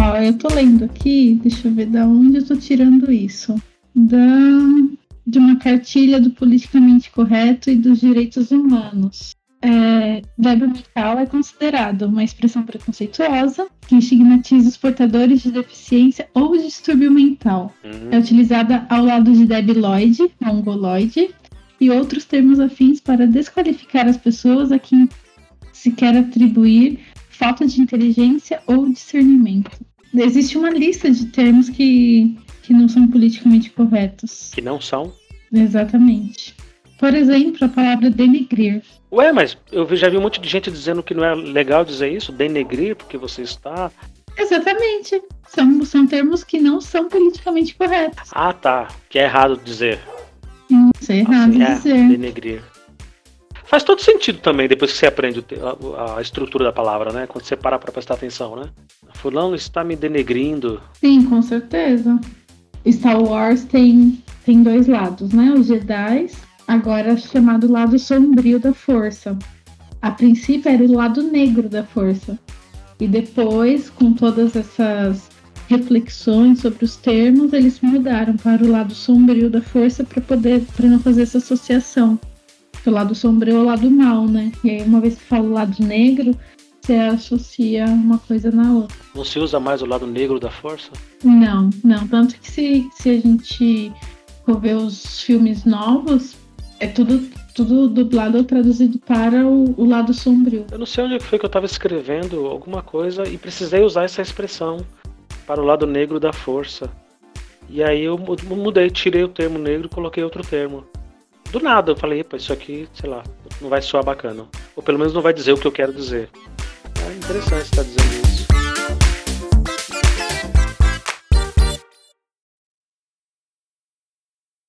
ó, eu tô lendo aqui, deixa eu ver da onde eu tô tirando isso. Da, de uma cartilha do politicamente correto e dos direitos humanos. É, mental é considerado uma expressão preconceituosa que estigmatiza os portadores de deficiência ou distúrbio mental. Uhum. É utilizada ao lado de debiloide, mongoloide e outros termos afins para desqualificar as pessoas a quem se quer atribuir falta de inteligência ou discernimento. Existe uma lista de termos que, que não são politicamente corretos. Que não são. Exatamente. Por exemplo, a palavra denegrir. Ué, mas eu já vi um monte de gente dizendo que não é legal dizer isso, denegrir, porque você está. Exatamente. São, são termos que não são politicamente corretos. Ah, tá. Que é errado dizer. Isso é errado Assim, é, dizer. denegrir. Faz todo sentido também depois que você aprende a estrutura da palavra, né? Quando você para pra prestar atenção, né? Fulano está me denegrindo. Sim, com certeza. Star Wars tem, tem dois lados, né? Os Jedi, agora chamado lado sombrio da força. A princípio era o lado negro da força. E depois, com todas essas reflexões sobre os termos, eles mudaram para o lado sombrio da força para poder para não fazer essa associação. O lado sombrio é o lado mal, né? E aí uma vez que fala o lado negro, você associa uma coisa na outra. Não se usa mais o lado negro da força? Não, não. Tanto que se, se a gente for ver os filmes novos, é tudo, tudo dublado ou traduzido para o, o lado sombrio. Eu não sei onde foi que eu estava escrevendo alguma coisa e precisei usar essa expressão para o lado negro da força. E aí eu mu- mudei, tirei o termo negro e coloquei outro termo. Do nada, eu falei, isso aqui, sei lá, não vai soar bacana. Ou pelo menos não vai dizer o que eu quero dizer. É interessante estar dizendo isso.